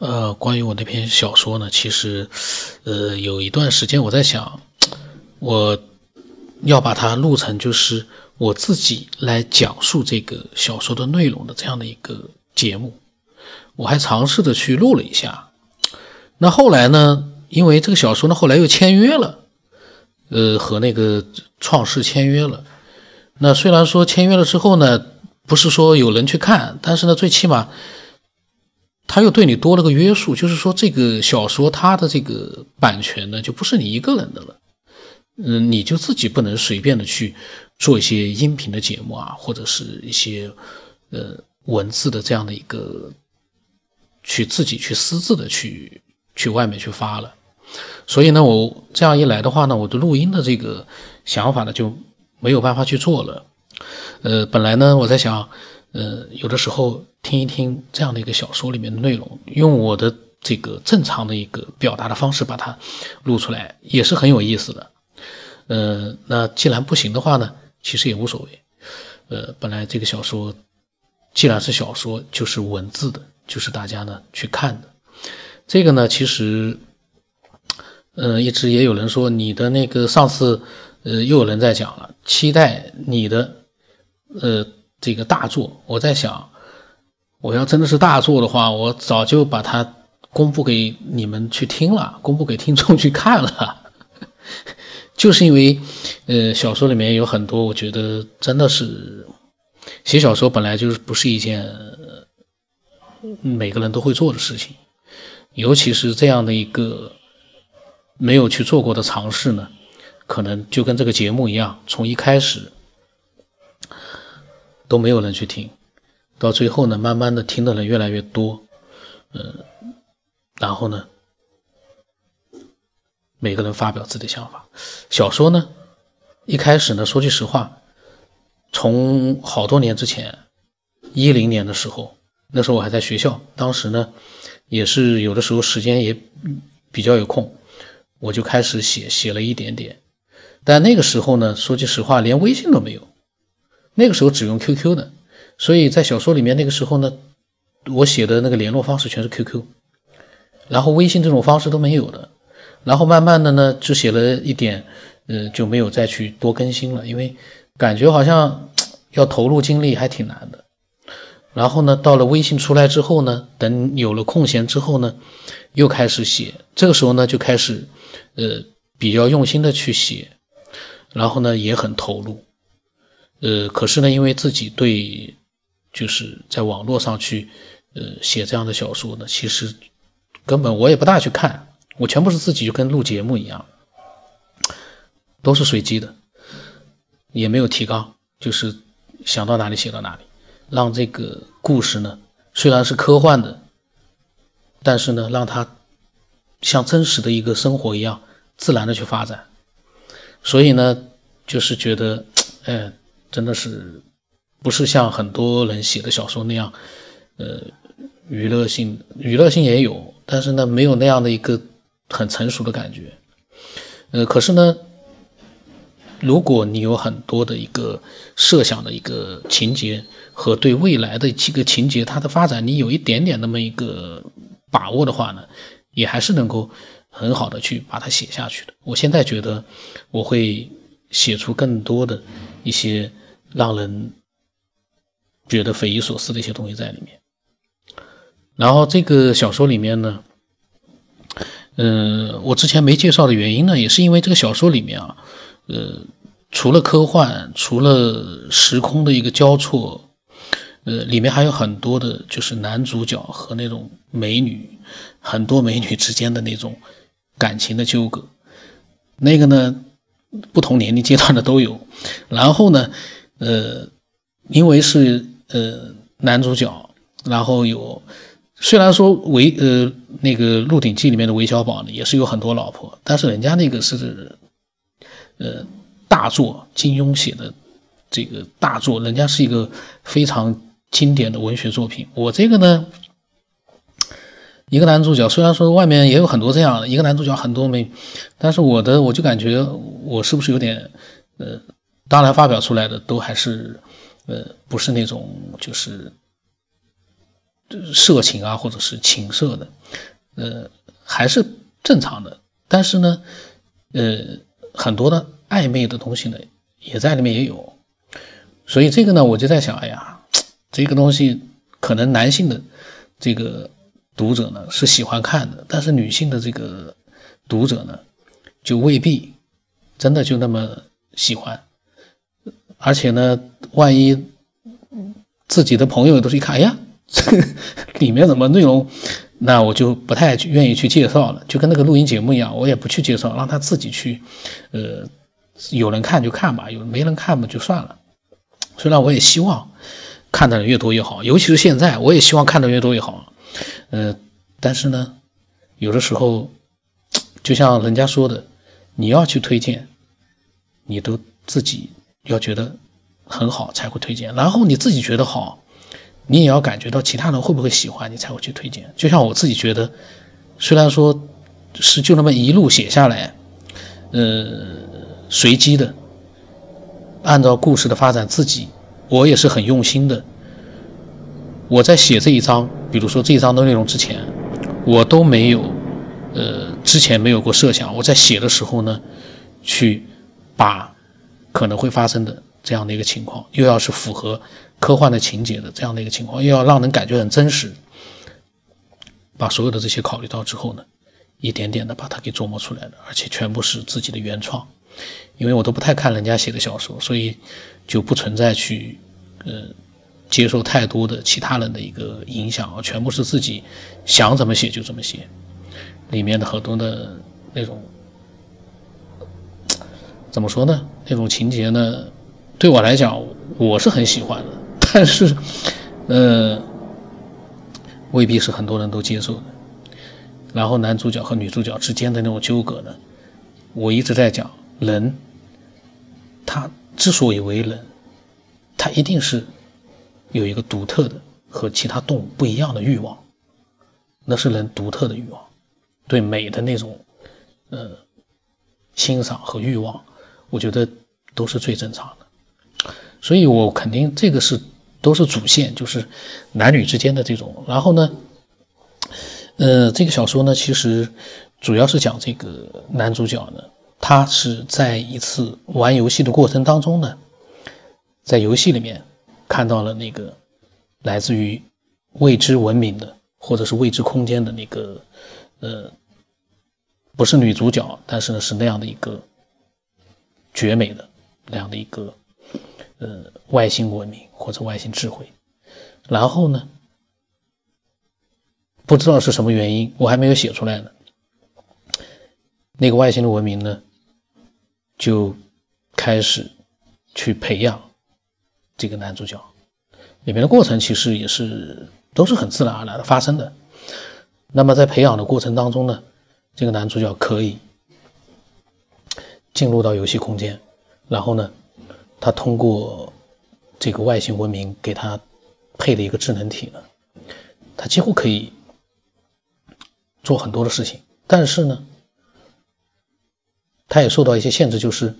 呃，关于我那篇小说呢，其实，呃，有一段时间我在想，我要把它录成就是我自己来讲述这个小说的内容的这样的一个节目。我还尝试着去录了一下。那后来呢，因为这个小说呢，后来又签约了，呃，和那个创世签约了。那虽然说签约了之后呢，不是说有人去看，但是呢，最起码。他又对你多了个约束，就是说这个小说它的这个版权呢，就不是你一个人的了，嗯，你就自己不能随便的去做一些音频的节目啊，或者是一些呃文字的这样的一个去自己去私自的去去外面去发了。所以呢，我这样一来的话呢，我的录音的这个想法呢就没有办法去做了。呃，本来呢，我在想。呃，有的时候听一听这样的一个小说里面的内容，用我的这个正常的一个表达的方式把它录出来，也是很有意思的。呃，那既然不行的话呢，其实也无所谓。呃，本来这个小说既然是小说，就是文字的，就是大家呢去看的。这个呢，其实，呃，一直也有人说你的那个上次，呃，又有人在讲了，期待你的，呃。这个大作，我在想，我要真的是大作的话，我早就把它公布给你们去听了，公布给听众去看了。就是因为，呃，小说里面有很多，我觉得真的是写小说本来就是不是一件每个人都会做的事情，尤其是这样的一个没有去做过的尝试呢，可能就跟这个节目一样，从一开始。都没有人去听，到最后呢，慢慢的听的人越来越多，嗯，然后呢，每个人发表自己的想法。小说呢，一开始呢，说句实话，从好多年之前，一零年的时候，那时候我还在学校，当时呢，也是有的时候时间也比较有空，我就开始写，写了一点点，但那个时候呢，说句实话，连微信都没有。那个时候只用 QQ 的，所以在小说里面那个时候呢，我写的那个联络方式全是 QQ，然后微信这种方式都没有的，然后慢慢的呢就写了一点，呃就没有再去多更新了，因为感觉好像要投入精力还挺难的。然后呢，到了微信出来之后呢，等有了空闲之后呢，又开始写，这个时候呢就开始，呃比较用心的去写，然后呢也很投入。呃，可是呢，因为自己对，就是在网络上去，呃，写这样的小说呢，其实根本我也不大去看，我全部是自己就跟录节目一样，都是随机的，也没有提纲，就是想到哪里写到哪里，让这个故事呢，虽然是科幻的，但是呢，让它像真实的一个生活一样自然的去发展，所以呢，就是觉得，哎。真的是不是像很多人写的小说那样，呃，娱乐性娱乐性也有，但是呢，没有那样的一个很成熟的感觉。呃，可是呢，如果你有很多的一个设想的一个情节和对未来的几个情节它的发展，你有一点点那么一个把握的话呢，也还是能够很好的去把它写下去的。我现在觉得我会写出更多的一些。让人觉得匪夷所思的一些东西在里面。然后这个小说里面呢，嗯，我之前没介绍的原因呢，也是因为这个小说里面啊，呃，除了科幻，除了时空的一个交错，呃，里面还有很多的，就是男主角和那种美女，很多美女之间的那种感情的纠葛。那个呢，不同年龄阶段的都有。然后呢。呃，因为是呃男主角，然后有虽然说韦呃那个《鹿鼎记》里面的韦小宝呢也是有很多老婆，但是人家那个是呃大作，金庸写的这个大作，人家是一个非常经典的文学作品。我这个呢，一个男主角虽然说外面也有很多这样的一个男主角很多美，但是我的我就感觉我是不是有点呃。当然，发表出来的都还是，呃，不是那种就是色情啊，或者是情色的，呃，还是正常的。但是呢，呃，很多的暧昧的东西呢，也在里面也有。所以这个呢，我就在想，哎呀，这个东西可能男性的这个读者呢是喜欢看的，但是女性的这个读者呢，就未必真的就那么喜欢。而且呢，万一自己的朋友都是一看，哎呀。这 里面什么内容，那我就不太愿意去介绍了，就跟那个录音节目一样，我也不去介绍，让他自己去，呃，有人看就看吧，有没人看嘛就算了。虽然我也希望看的人越多越好，尤其是现在，我也希望看的越多越好。呃，但是呢，有的时候，就像人家说的，你要去推荐，你都自己要觉得很好才会推荐，然后你自己觉得好。你也要感觉到其他人会不会喜欢你才会去推荐。就像我自己觉得，虽然说是就那么一路写下来，呃，随机的，按照故事的发展，自己我也是很用心的。我在写这一章，比如说这一章的内容之前，我都没有，呃，之前没有过设想。我在写的时候呢，去把可能会发生的这样的一个情况，又要是符合。科幻的情节的这样的一个情况，又要让人感觉很真实，把所有的这些考虑到之后呢，一点点的把它给琢磨出来的，而且全部是自己的原创。因为我都不太看人家写的小说，所以就不存在去呃接受太多的其他人的一个影响啊，全部是自己想怎么写就怎么写。里面的很多的那种怎么说呢？那种情节呢，对我来讲我是很喜欢的。但是，呃，未必是很多人都接受的。然后男主角和女主角之间的那种纠葛呢，我一直在讲，人他之所以为人，他一定是有一个独特的和其他动物不一样的欲望，那是人独特的欲望，对美的那种呃欣赏和欲望，我觉得都是最正常的。所以我肯定这个是。都是主线，就是男女之间的这种。然后呢，呃，这个小说呢，其实主要是讲这个男主角呢，他是在一次玩游戏的过程当中呢，在游戏里面看到了那个来自于未知文明的或者是未知空间的那个，呃，不是女主角，但是呢是那样的一个绝美的那样的一个。呃，外星文明或者外星智慧，然后呢，不知道是什么原因，我还没有写出来呢。那个外星的文明呢，就开始去培养这个男主角，里面的过程其实也是都是很自然而然的发生的。那么在培养的过程当中呢，这个男主角可以进入到游戏空间，然后呢。他通过这个外星文明给他配的一个智能体呢，他几乎可以做很多的事情，但是呢，他也受到一些限制，就是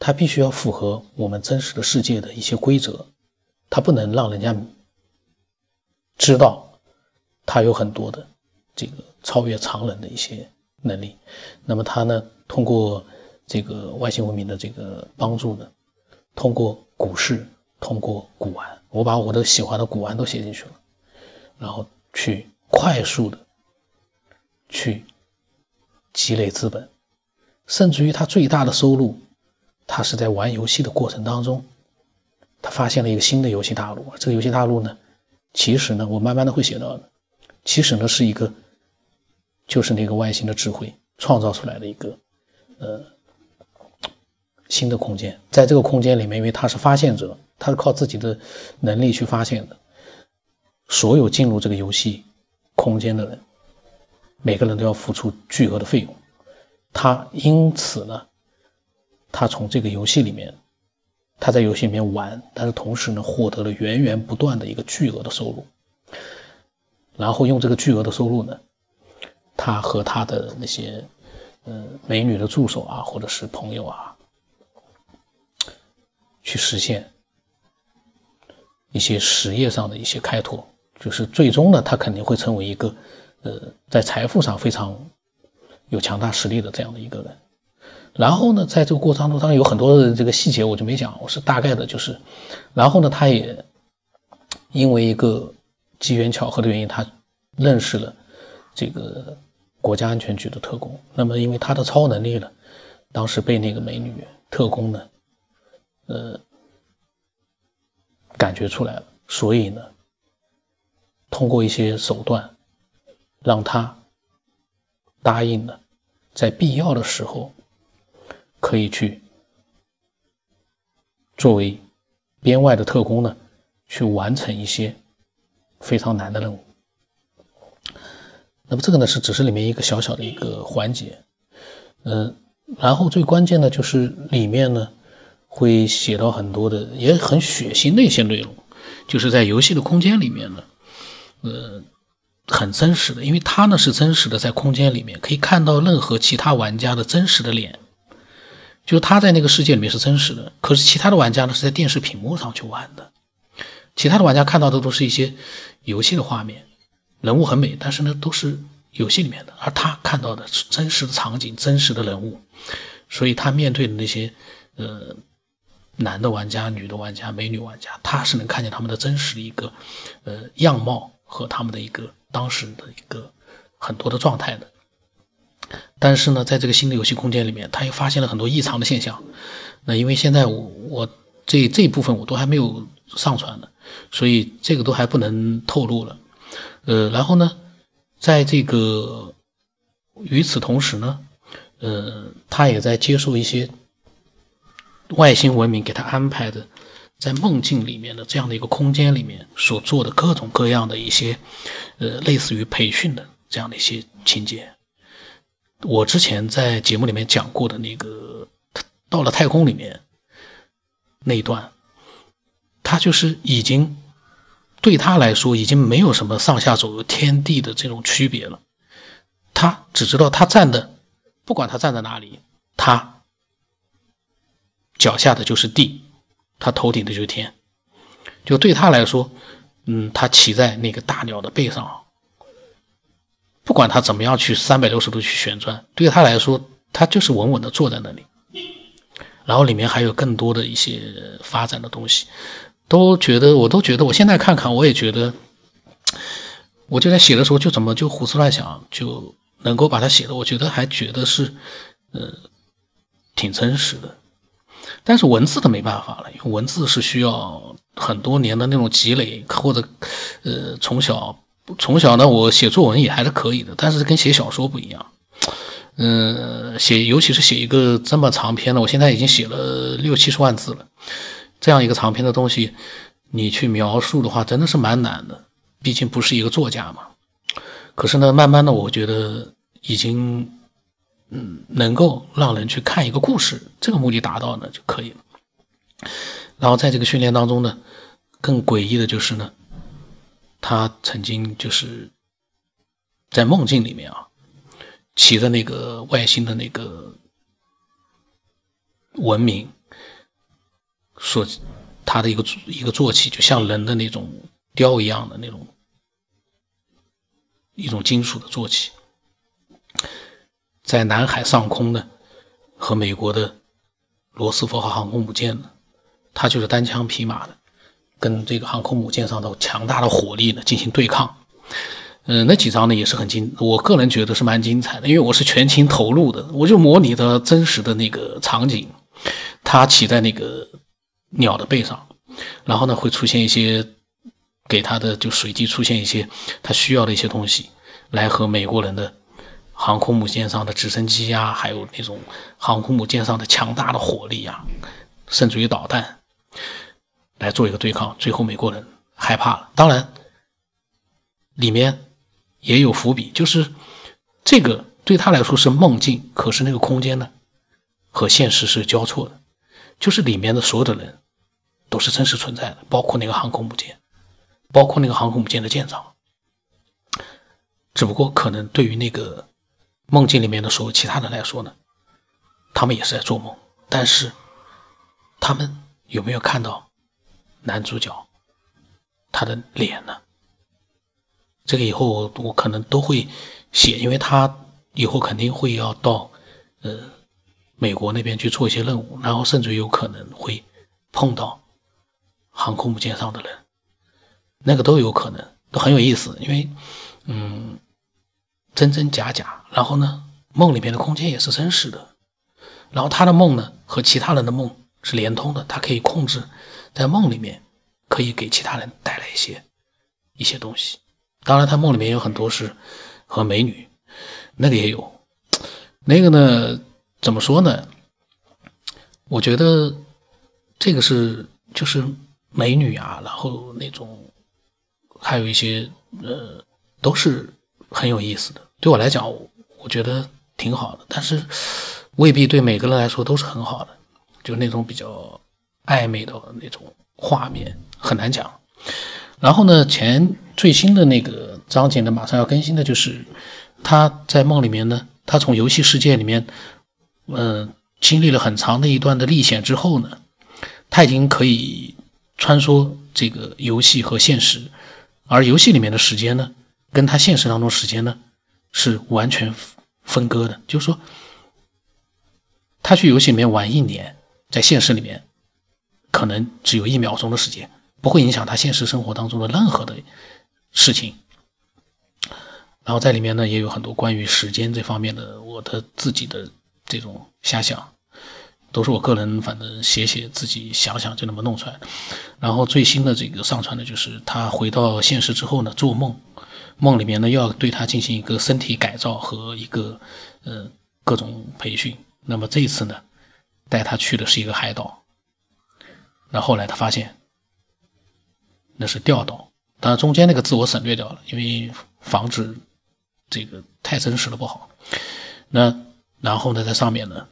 他必须要符合我们真实的世界的一些规则，他不能让人家知道他有很多的这个超越常人的一些能力。那么他呢，通过这个外星文明的这个帮助呢。通过股市，通过古玩，我把我的喜欢的古玩都写进去了，然后去快速的去积累资本，甚至于他最大的收入，他是在玩游戏的过程当中，他发现了一个新的游戏大陆。这个游戏大陆呢，其实呢，我慢慢的会写到的，其实呢是一个，就是那个外星的智慧创造出来的一个，呃。新的空间，在这个空间里面，因为他是发现者，他是靠自己的能力去发现的。所有进入这个游戏空间的人，每个人都要付出巨额的费用。他因此呢，他从这个游戏里面，他在游戏里面玩，但是同时呢，获得了源源不断的一个巨额的收入。然后用这个巨额的收入呢，他和他的那些嗯美女的助手啊，或者是朋友啊。去实现一些实业上的一些开拓，就是最终呢，他肯定会成为一个呃在财富上非常有强大实力的这样的一个人。然后呢，在这个过程当中，当然有很多的这个细节我就没讲，我是大概的，就是，然后呢，他也因为一个机缘巧合的原因，他认识了这个国家安全局的特工。那么因为他的超能力呢，当时被那个美女特工呢，呃。感觉出来了，所以呢，通过一些手段，让他答应了，在必要的时候，可以去作为编外的特工呢，去完成一些非常难的任务。那么这个呢，是只是里面一个小小的一个环节，嗯，然后最关键的就是里面呢。会写到很多的，也很血腥的一些内容，就是在游戏的空间里面呢，呃，很真实的，因为他呢是真实的，在空间里面可以看到任何其他玩家的真实的脸，就是他在那个世界里面是真实的，可是其他的玩家呢是在电视屏幕上去玩的，其他的玩家看到的都是一些游戏的画面，人物很美，但是呢都是游戏里面的，而他看到的是真实的场景、真实的人物，所以他面对的那些，呃。男的玩家、女的玩家、美女玩家，他是能看见他们的真实的一个，呃，样貌和他们的一个当时的一个很多的状态的。但是呢，在这个新的游戏空间里面，他又发现了很多异常的现象。那因为现在我我这这一部分我都还没有上传呢，所以这个都还不能透露了。呃，然后呢，在这个与此同时呢，呃，他也在接受一些。外星文明给他安排的，在梦境里面的这样的一个空间里面所做的各种各样的一些，呃，类似于培训的这样的一些情节，我之前在节目里面讲过的那个到了太空里面那一段，他就是已经对他来说已经没有什么上下左右天地的这种区别了，他只知道他站的，不管他站在哪里，他。脚下的就是地，他头顶的就是天。就对他来说，嗯，他骑在那个大鸟的背上，不管他怎么样去三百六十度去旋转，对他来说，他就是稳稳的坐在那里。然后里面还有更多的一些发展的东西，都觉得我都觉得，我现在看看，我也觉得，我就在写的时候就怎么就胡思乱想，就能够把它写的，我觉得还觉得是，呃，挺真实的。但是文字的没办法了，因为文字是需要很多年的那种积累，或者，呃，从小从小呢，我写作文也还是可以的，但是跟写小说不一样，嗯，写尤其是写一个这么长篇的，我现在已经写了六七十万字了，这样一个长篇的东西，你去描述的话，真的是蛮难的，毕竟不是一个作家嘛。可是呢，慢慢的，我觉得已经。嗯，能够让人去看一个故事，这个目的达到呢就可以了。然后在这个训练当中呢，更诡异的就是呢，他曾经就是在梦境里面啊，骑着那个外星的那个文明，所他的一个一个坐骑，就像人的那种雕一样的那种一种金属的坐骑。在南海上空呢，和美国的罗斯福号航空母舰呢，它就是单枪匹马的，跟这个航空母舰上的强大的火力呢进行对抗。嗯，那几张呢也是很精，我个人觉得是蛮精彩的，因为我是全情投入的，我就模拟的真实的那个场景，他骑在那个鸟的背上，然后呢会出现一些给他的就随机出现一些他需要的一些东西，来和美国人的。航空母舰上的直升机呀，还有那种航空母舰上的强大的火力呀，甚至于导弹，来做一个对抗。最后美国人害怕了。当然，里面也有伏笔，就是这个对他来说是梦境，可是那个空间呢，和现实是交错的，就是里面的所有的人都是真实存在的，包括那个航空母舰，包括那个航空母舰的舰长。只不过可能对于那个。梦境里面的所有其他人来说呢，他们也是在做梦，但是他们有没有看到男主角他的脸呢？这个以后我可能都会写，因为他以后肯定会要到呃美国那边去做一些任务，然后甚至有可能会碰到航空母舰上的人，那个都有可能，都很有意思。因为嗯，真真假假，然后呢，梦里面的空间也是真实的，然后他的梦呢和其他人的梦是连通的，他可以控制在梦里面可以给其他人带来一些一些东西。当然，他梦里面有很多是和美女，那个也有。那个呢，怎么说呢？我觉得这个是就是美女啊，然后那种还有一些呃，都是很有意思的。对我来讲，我觉得挺好的，但是未必对每个人来说都是很好的。就那种比较暧昧的那种画面，很难讲。然后呢，前最新的那个章节呢，马上要更新的，就是他在梦里面呢，他从游戏世界里面，嗯，经历了很长的一段的历险之后呢，他已经可以穿梭这个游戏和现实，而游戏里面的时间呢，跟他现实当中时间呢，是完全分割的，就是说，他去游戏里面玩一年，在现实里面，可能只有一秒钟的时间。不会影响他现实生活当中的任何的事情，然后在里面呢也有很多关于时间这方面的我的自己的这种瞎想，都是我个人反正写写自己想想就那么弄出来。然后最新的这个上传的就是他回到现实之后呢做梦，梦里面呢要对他进行一个身体改造和一个呃各种培训。那么这次呢带他去的是一个海岛，那后来他发现。那是调动，当然中间那个字我省略掉了，因为防止这个太真实了不好。那然后呢，在上面呢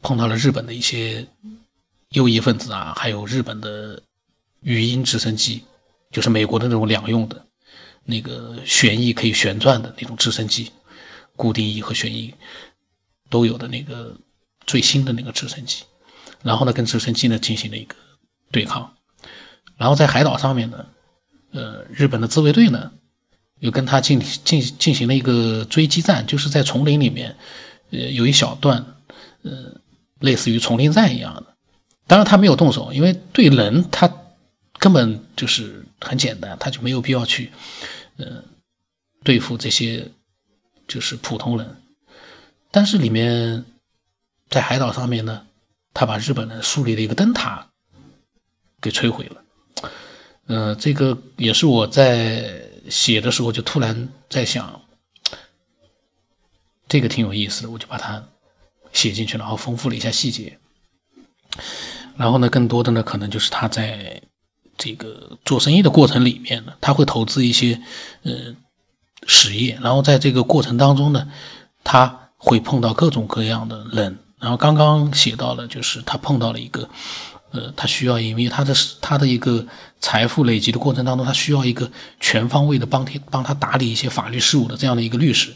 碰到了日本的一些右翼分子啊，还有日本的语音直升机，就是美国的那种两用的那个旋翼可以旋转的那种直升机，固定翼和旋翼都有的那个最新的那个直升机，然后呢跟直升机呢进行了一个对抗。然后在海岛上面呢，呃，日本的自卫队呢，又跟他进进进行了一个追击战，就是在丛林里面，呃，有一小段，呃，类似于丛林战一样的。当然他没有动手，因为对人他根本就是很简单，他就没有必要去，呃，对付这些就是普通人。但是里面在海岛上面呢，他把日本人树立的一个灯塔给摧毁了。呃，这个也是我在写的时候就突然在想，这个挺有意思的，我就把它写进去了然后丰富了一下细节。然后呢，更多的呢，可能就是他在这个做生意的过程里面呢，他会投资一些呃实业，然后在这个过程当中呢，他会碰到各种各样的人。然后刚刚写到了，就是他碰到了一个。呃，他需要，因为他的他的一个财富累积的过程当中，他需要一个全方位的帮他帮他打理一些法律事务的这样的一个律师。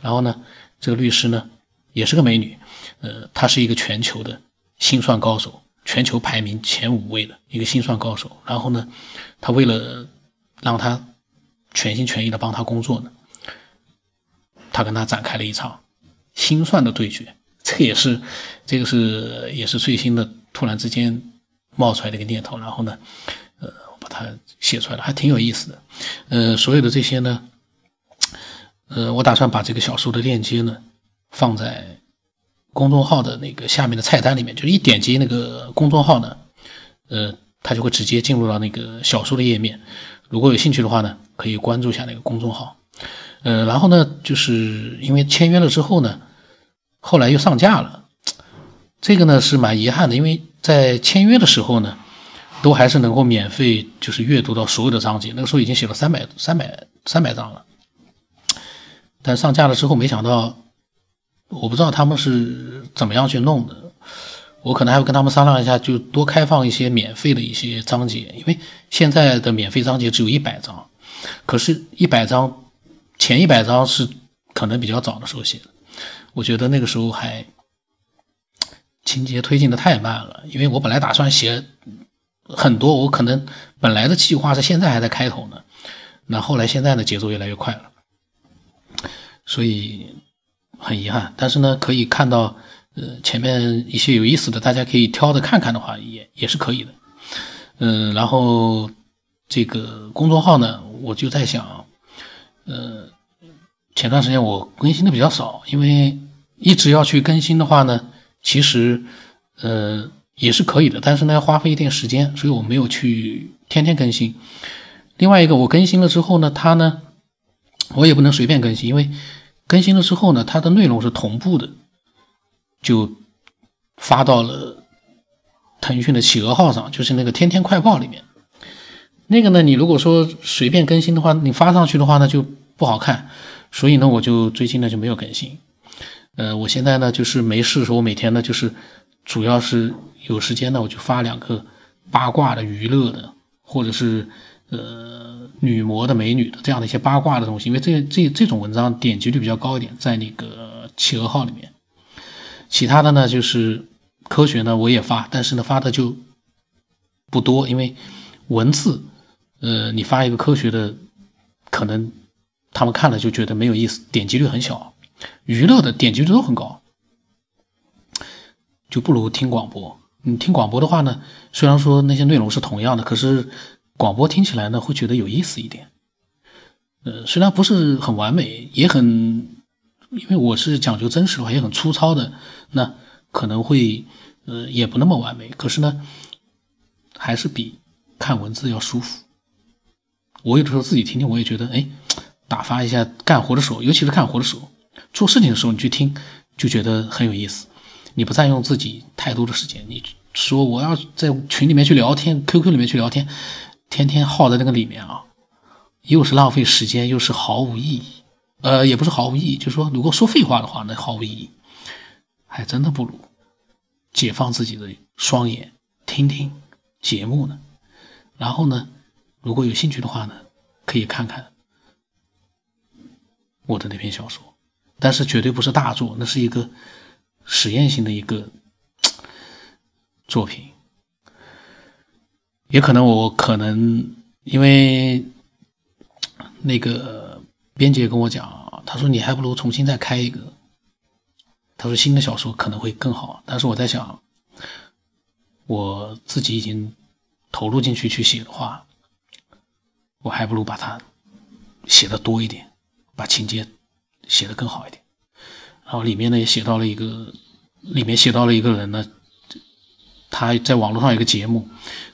然后呢，这个律师呢也是个美女，呃，她是一个全球的心算高手，全球排名前五位的一个心算高手。然后呢，他为了让他全心全意的帮他工作呢，他跟他展开了一场心算的对决。这也是，这个是也是最新的。突然之间冒出来的一个念头，然后呢，呃，我把它写出来了，还挺有意思的。呃，所有的这些呢，呃，我打算把这个小说的链接呢放在公众号的那个下面的菜单里面，就是一点击那个公众号呢，呃，它就会直接进入到那个小说的页面。如果有兴趣的话呢，可以关注一下那个公众号。呃，然后呢，就是因为签约了之后呢，后来又上架了。这个呢是蛮遗憾的，因为在签约的时候呢，都还是能够免费就是阅读到所有的章节，那个时候已经写了三百三百三百章了。但上架了之后，没想到，我不知道他们是怎么样去弄的，我可能还会跟他们商量一下，就多开放一些免费的一些章节，因为现在的免费章节只有一百章，可是，一百章前一百章是可能比较早的时候写的，我觉得那个时候还。情节推进的太慢了，因为我本来打算写很多，我可能本来的计划是现在还在开头呢，那后来现在呢，节奏越来越快了，所以很遗憾。但是呢，可以看到，呃，前面一些有意思的，大家可以挑着看看的话，也也是可以的。嗯，然后这个公众号呢，我就在想，呃，前段时间我更新的比较少，因为一直要去更新的话呢，其实，呃，也是可以的，但是呢，要花费一点时间，所以我没有去天天更新。另外一个，我更新了之后呢，它呢，我也不能随便更新，因为更新了之后呢，它的内容是同步的，就发到了。腾讯的企鹅号上，就是那个天天快报里面，那个呢，你如果说随便更新的话，你发上去的话呢就不好看，所以呢，我就最近呢就没有更新。呃，我现在呢就是没事的时候，我每天呢就是主要是有时间呢，我就发两个八卦的、娱乐的，或者是呃女模的、美女的这样的一些八卦的东西，因为这这这种文章点击率比较高一点，在那个企鹅号里面。其他的呢就是。科学呢，我也发，但是呢，发的就不多，因为文字，呃，你发一个科学的，可能他们看了就觉得没有意思，点击率很小；娱乐的点击率都很高，就不如听广播。你听广播的话呢，虽然说那些内容是同样的，可是广播听起来呢，会觉得有意思一点。呃，虽然不是很完美，也很，因为我是讲究真实的话，也很粗糙的，那可能会。呃，也不那么完美，可是呢，还是比看文字要舒服。我有的时候自己听听，我也觉得，哎，打发一下干活的时候，尤其是干活的时候，做事情的时候，你去听，就觉得很有意思。你不占用自己太多的时间，你说我要在群里面去聊天，QQ 里面去聊天，天天耗在那个里面啊，又是浪费时间，又是毫无意义。呃，也不是毫无意义，就是说，如果说废话的话，那毫无意义，还真的不如。解放自己的双眼，听听节目呢。然后呢，如果有兴趣的话呢，可以看看我的那篇小说。但是绝对不是大作，那是一个实验性的一个作品。也可能我可能因为那个编辑跟我讲，他说你还不如重新再开一个。他说：“新的小说可能会更好，但是我在想，我自己已经投入进去去写的话，我还不如把它写的多一点，把情节写的更好一点。然后里面呢也写到了一个，里面写到了一个人呢，他在网络上有个节目，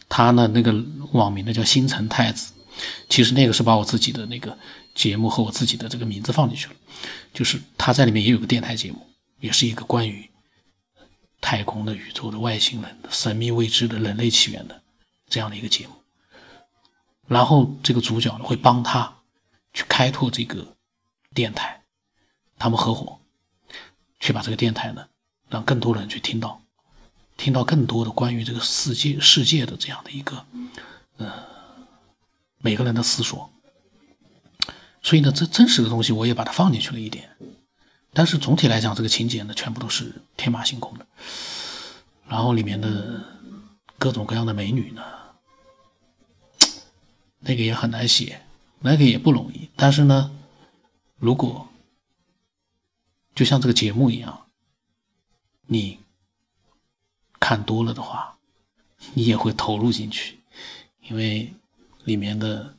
他呢那个网名呢叫星辰太子，其实那个是把我自己的那个节目和我自己的这个名字放进去了，就是他在里面也有个电台节目。”也是一个关于太空的、宇宙的、外星人的、神秘未知的、人类起源的这样的一个节目。然后这个主角呢会帮他去开拓这个电台，他们合伙去把这个电台呢让更多人去听到，听到更多的关于这个世界世界的这样的一个呃每个人的思索。所以呢，这真实的东西我也把它放进去了一点。但是总体来讲，这个情节呢，全部都是天马行空的。然后里面的各种各样的美女呢，那个也很难写，那个也不容易。但是呢，如果就像这个节目一样，你看多了的话，你也会投入进去，因为里面的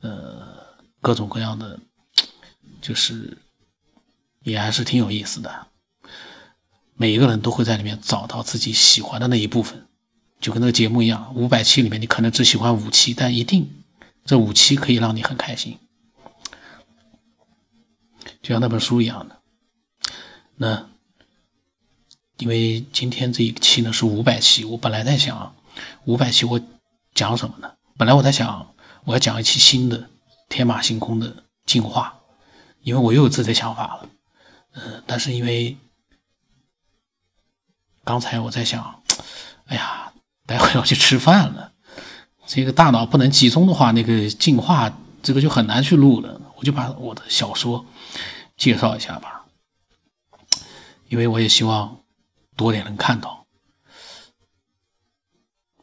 呃各种各样的就是。也还是挺有意思的，每一个人都会在里面找到自己喜欢的那一部分，就跟那个节目一样，五百期里面你可能只喜欢五期，但一定这五期可以让你很开心，就像那本书一样的。那因为今天这一期呢是五百期，我本来在想五百期我讲什么呢？本来我在想我要讲一期新的天马行空的进化，因为我又有自己的想法了。呃，但是因为刚才我在想，哎呀，待会要去吃饭了，这个大脑不能集中的话，那个进化这个就很难去录了。我就把我的小说介绍一下吧，因为我也希望多点人看到，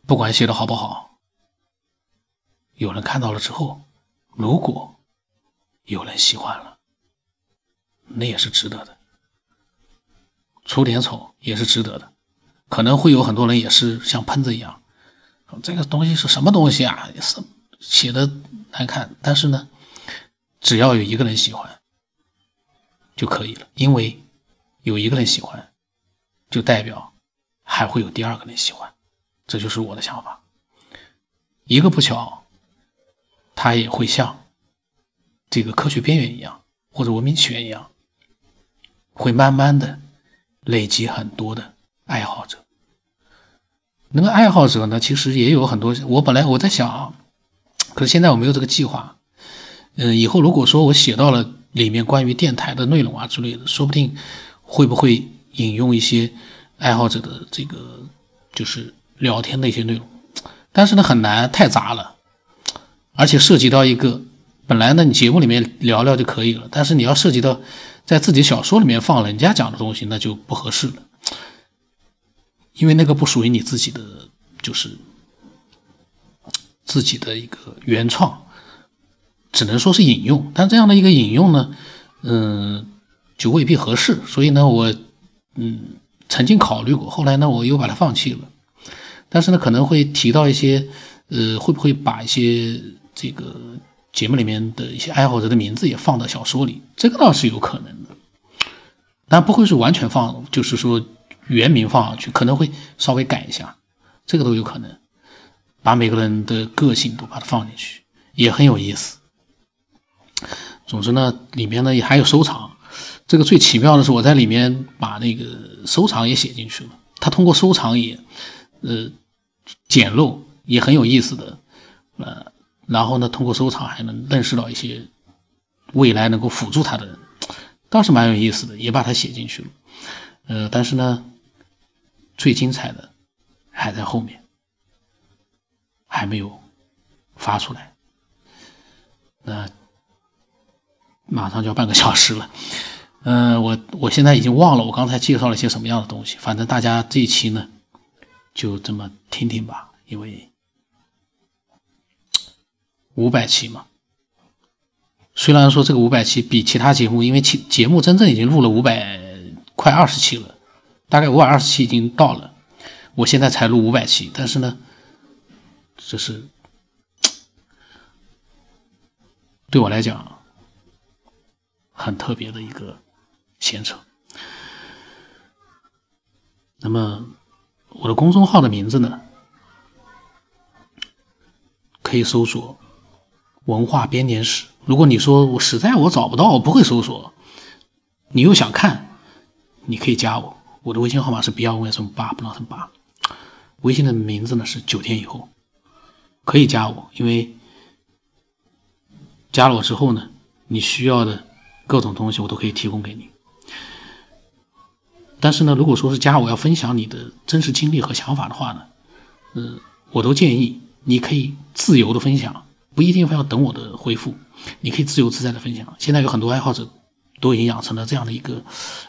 不管写的好不好，有人看到了之后，如果有人喜欢了，那也是值得的。出点丑也是值得的，可能会有很多人也是像喷子一样，这个东西是什么东西啊？是写的难看，但是呢，只要有一个人喜欢就可以了，因为有一个人喜欢，就代表还会有第二个人喜欢，这就是我的想法。一个不巧，他也会像这个科学边缘一样，或者文明起源一样，会慢慢的。累积很多的爱好者，那个爱好者呢，其实也有很多。我本来我在想，可是现在我没有这个计划。嗯，以后如果说我写到了里面关于电台的内容啊之类的，说不定会不会引用一些爱好者的这个就是聊天的一些内容。但是呢，很难，太杂了，而且涉及到一个本来呢，你节目里面聊聊就可以了，但是你要涉及到。在自己小说里面放人家讲的东西，那就不合适了，因为那个不属于你自己的，就是自己的一个原创，只能说是引用。但这样的一个引用呢，嗯，就未必合适。所以呢，我嗯曾经考虑过，后来呢，我又把它放弃了。但是呢，可能会提到一些，呃，会不会把一些这个。节目里面的一些爱好者的名字也放到小说里，这个倒是有可能的，但不会是完全放，就是说原名放上去，可能会稍微改一下，这个都有可能，把每个人的个性都把它放进去，也很有意思。总之呢，里面呢也还有收藏，这个最奇妙的是我在里面把那个收藏也写进去了，他通过收藏也呃简陋，也很有意思的，呃。然后呢，通过收藏还能认识到一些未来能够辅助他的人，倒是蛮有意思的，也把它写进去了。呃，但是呢，最精彩的还在后面，还没有发出来。那马上就要半个小时了，嗯，我我现在已经忘了我刚才介绍了些什么样的东西，反正大家这一期呢，就这么听听吧，因为。五百期嘛，虽然说这个五百期比其他节目，因为其节目真正已经录了五百快二十期了，大概五百二十期已经到了，我现在才录五百期，但是呢，这是对我来讲很特别的一个牵扯。那么我的公众号的名字呢，可以搜索。文化编年史。如果你说我实在我找不到，我不会搜索，你又想看，你可以加我。我的微信号码是 B 幺五什么八不浪什八，微信的名字呢是九天以后，可以加我。因为加了我之后呢，你需要的各种东西我都可以提供给你。但是呢，如果说是加我要分享你的真实经历和想法的话呢，嗯，我都建议你可以自由的分享。不一定非要等我的回复，你可以自由自在的分享。现在有很多爱好者都已经养成了这样的一个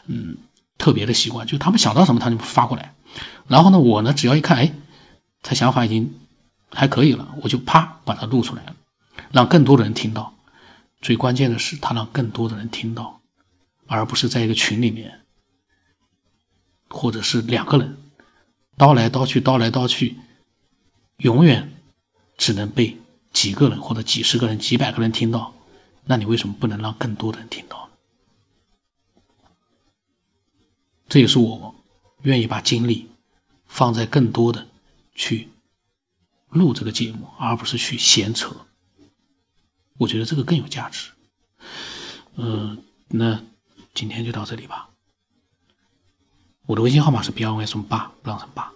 嗯特别的习惯，就他们想到什么他就发过来。然后呢，我呢只要一看，哎，他想法已经还可以了，我就啪把它录出来了，让更多的人听到。最关键的是，他让更多的人听到，而不是在一个群里面，或者是两个人叨来叨去，叨来叨去，永远只能被。几个人或者几十个人、几百个人听到，那你为什么不能让更多的人听到？这也是我愿意把精力放在更多的去录这个节目，而不是去闲扯。我觉得这个更有价值。嗯，那今天就到这里吧。我的微信号码是 B 二 Y 什么八，不让什么八。